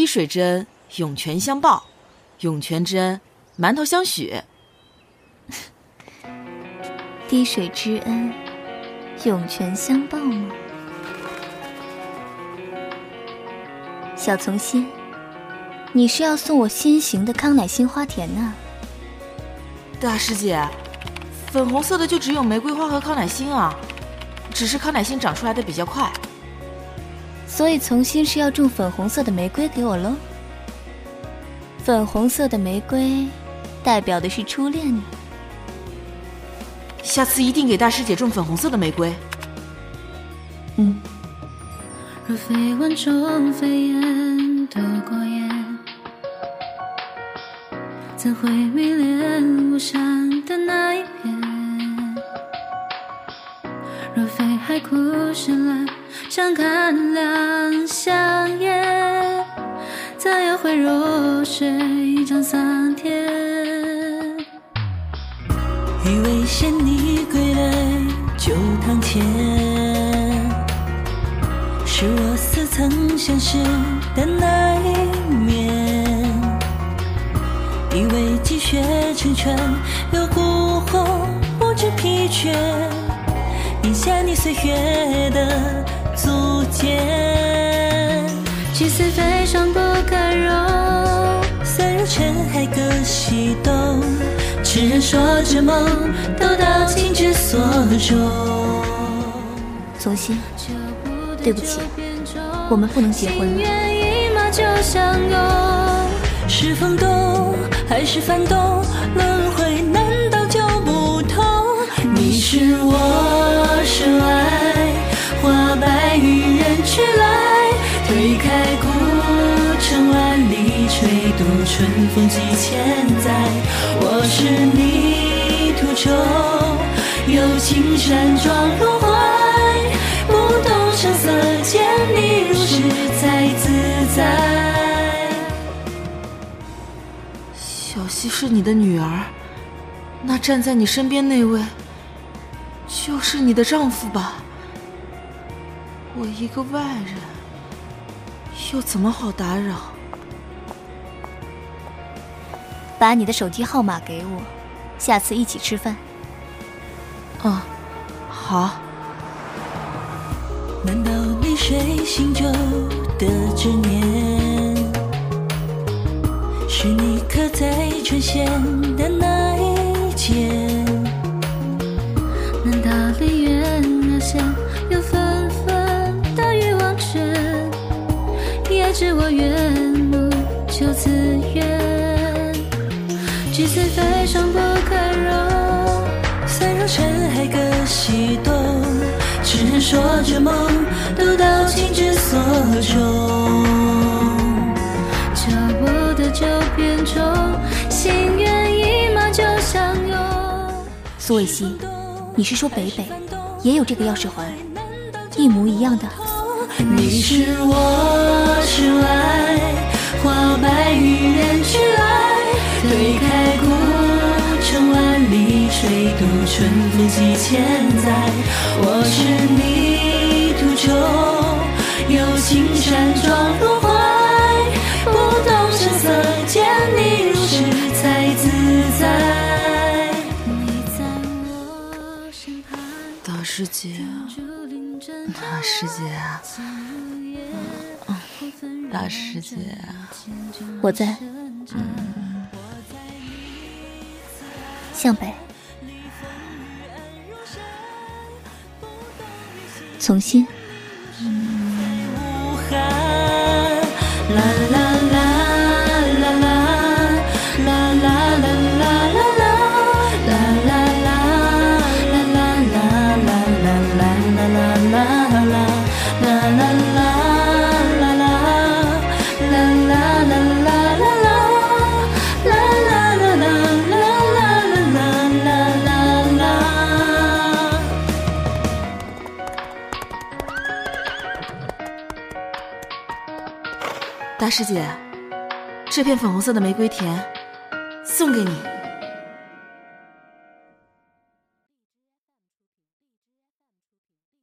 滴水之恩，涌泉相报；涌泉之恩，馒头相许。滴水之恩，涌泉相报吗？小从心，你是要送我新型的康乃馨花田呢？大师姐，粉红色的就只有玫瑰花和康乃馨啊，只是康乃馨长出来的比较快。所以从心是要种粉红色的玫瑰给我喽？粉红色的玫瑰，代表的是初恋呢。下次一定给大师姐种粉红色的玫瑰。嗯。若非万中飞燕躲过夜，怎会迷恋巫山的那一片？若非海枯石烂，想看两弱水涨桑田？以为见你归来就堂前。是我似曾相识的那一面，以为积雪成川有孤鸿不知疲倦，印下你岁月的足尖。几丝人说着梦，都到情之所钟。从心。对不起，我们不能结婚了。是风动还是幡动？轮回难道就不同？你是我深爱，花白与人去来，推开古城万里，吹度春风几千载。我是你途中有青山撞入怀。不动声色见你如是才自在。小溪是你的女儿，那站在你身边那位，就是你的丈夫吧？我一个外人，又怎么好打扰？把你的手机号码给我，下次一起吃饭。哦，好。难道泪水醒酒的执念，是你刻在唇线的那一剑？难道离远而想又纷纷大雨忘泉？也知我缘木求此缘，几岁飞霜不可容，散入尘海各西东。痴人说着梦，情之所钟。脚步的就变重，心猿意马就相拥。苏伟西，你是说北北也有这个钥匙环，一模一样的？你是我春风几千载。我是你途中有青山撞入怀，不动声色见你如是才自在。大师姐，大师姐，大师姐，我在。向北。从心。师姐，这片粉红色的玫瑰田送给你。